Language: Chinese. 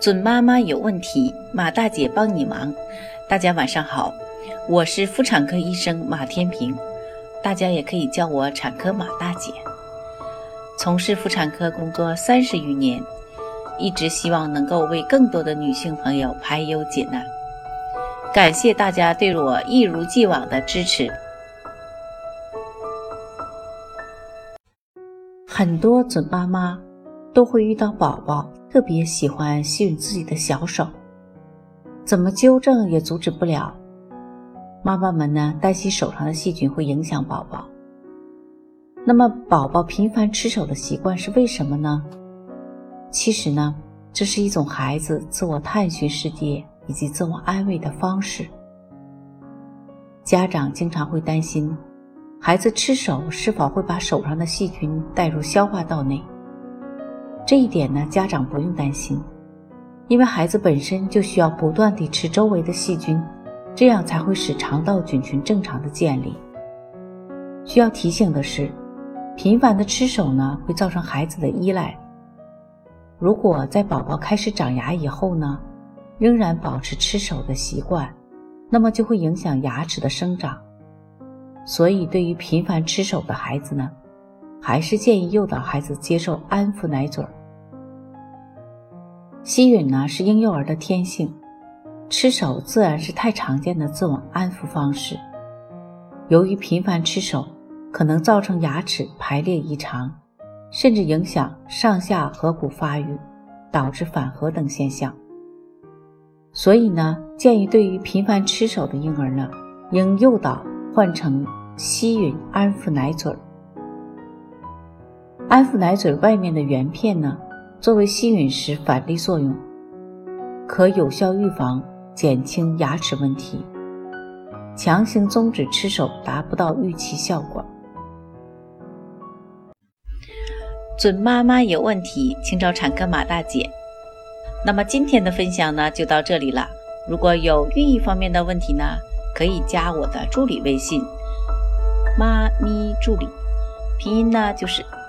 准妈妈有问题，马大姐帮你忙。大家晚上好，我是妇产科医生马天平，大家也可以叫我产科马大姐。从事妇产科工作三十余年，一直希望能够为更多的女性朋友排忧解难。感谢大家对我一如既往的支持。很多准妈妈都会遇到宝宝。特别喜欢吸吮自己的小手，怎么纠正也阻止不了。妈妈们呢担心手上的细菌会影响宝宝。那么宝宝频繁吃手的习惯是为什么呢？其实呢，这是一种孩子自我探寻世界以及自我安慰的方式。家长经常会担心，孩子吃手是否会把手上的细菌带入消化道内。这一点呢，家长不用担心，因为孩子本身就需要不断地吃周围的细菌，这样才会使肠道菌群正常的建立。需要提醒的是，频繁的吃手呢，会造成孩子的依赖。如果在宝宝开始长牙以后呢，仍然保持吃手的习惯，那么就会影响牙齿的生长。所以，对于频繁吃手的孩子呢，还是建议诱导孩子接受安抚奶嘴。吸吮呢是婴幼儿的天性，吃手自然是太常见的自我安抚方式。由于频繁吃手，可能造成牙齿排列异常，甚至影响上下颌骨发育，导致反颌等现象。所以呢，建议对于频繁吃手的婴儿呢，应诱导换成吸吮安抚奶嘴。安抚奶嘴外面的圆片呢，作为吸吮时反力作用，可有效预防、减轻牙齿问题。强行终止吃手达不到预期效果。准妈妈有问题，请找产科马大姐。那么今天的分享呢，就到这里了。如果有孕育方面的问题呢，可以加我的助理微信“妈咪助理”，拼音呢就是。